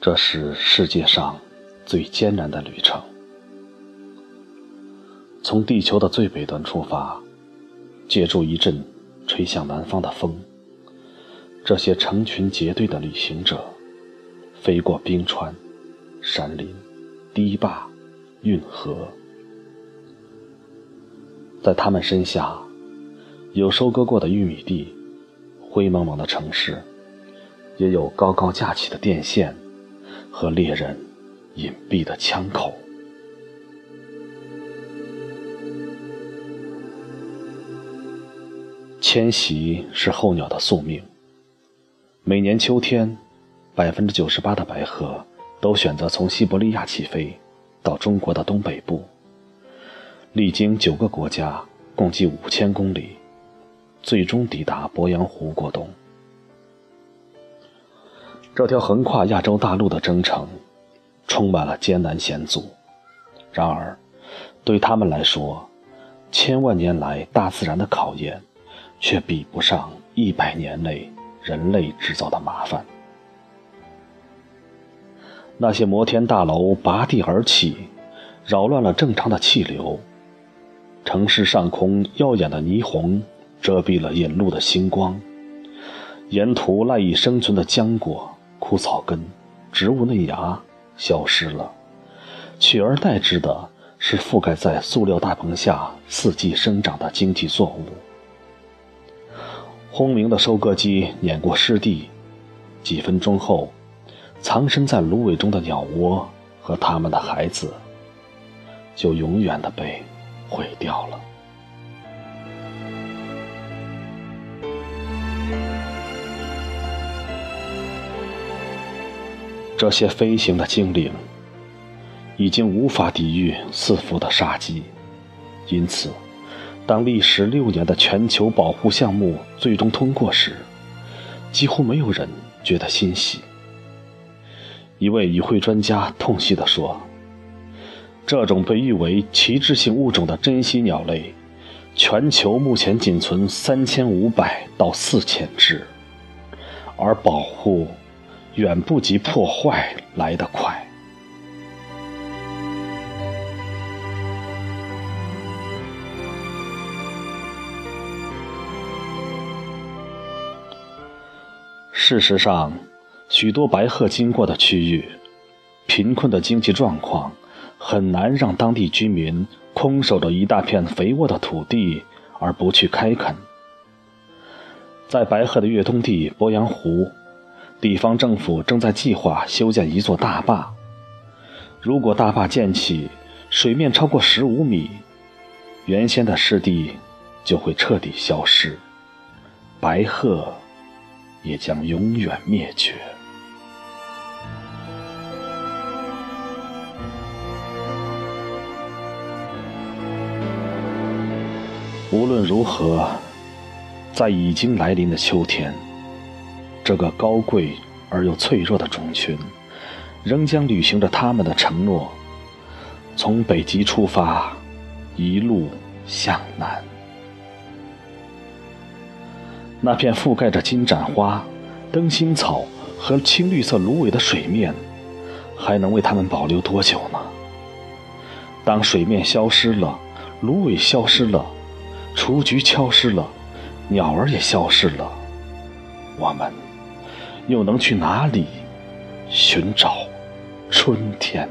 这是世界上最艰难的旅程。从地球的最北端出发，借助一阵吹向南方的风，这些成群结队的旅行者，飞过冰川、山林、堤坝、运河，在他们身下，有收割过的玉米地，灰蒙蒙的城市，也有高高架起的电线。和猎人隐蔽的枪口。迁徙是候鸟的宿命。每年秋天，百分之九十八的白鹤都选择从西伯利亚起飞，到中国的东北部，历经九个国家，共计五千公里，最终抵达鄱阳湖过冬。这条横跨亚洲大陆的征程，充满了艰难险阻。然而，对他们来说，千万年来大自然的考验，却比不上一百年内人类制造的麻烦。那些摩天大楼拔地而起，扰乱了正常的气流；城市上空耀眼的霓虹遮蔽了引路的星光；沿途赖以生存的浆果。枯草根、植物嫩芽消失了，取而代之的是覆盖在塑料大棚下四季生长的经济作物。轰鸣的收割机碾过湿地，几分钟后，藏身在芦苇中的鸟窝和它们的孩子，就永远的被毁掉了。这些飞行的精灵已经无法抵御四伏的杀机，因此，当历时六年的全球保护项目最终通过时，几乎没有人觉得欣喜。一位与会专家痛惜地说：“这种被誉为旗帜性物种的珍稀鸟类，全球目前仅存三千五百到四千只，而保护。”远不及破坏来得快。事实上，许多白鹤经过的区域，贫困的经济状况很难让当地居民空守着一大片肥沃的土地而不去开垦。在白鹤的越冬地鄱阳湖。地方政府正在计划修建一座大坝。如果大坝建起，水面超过十五米，原先的湿地就会彻底消失，白鹤也将永远灭绝。无论如何，在已经来临的秋天。这个高贵而又脆弱的种群，仍将履行着他们的承诺，从北极出发，一路向南。那片覆盖着金盏花、灯芯草和青绿色芦苇的水面，还能为他们保留多久呢？当水面消失了，芦苇消失了，雏菊消失了，鸟儿也消失了，我们。又能去哪里寻找春天？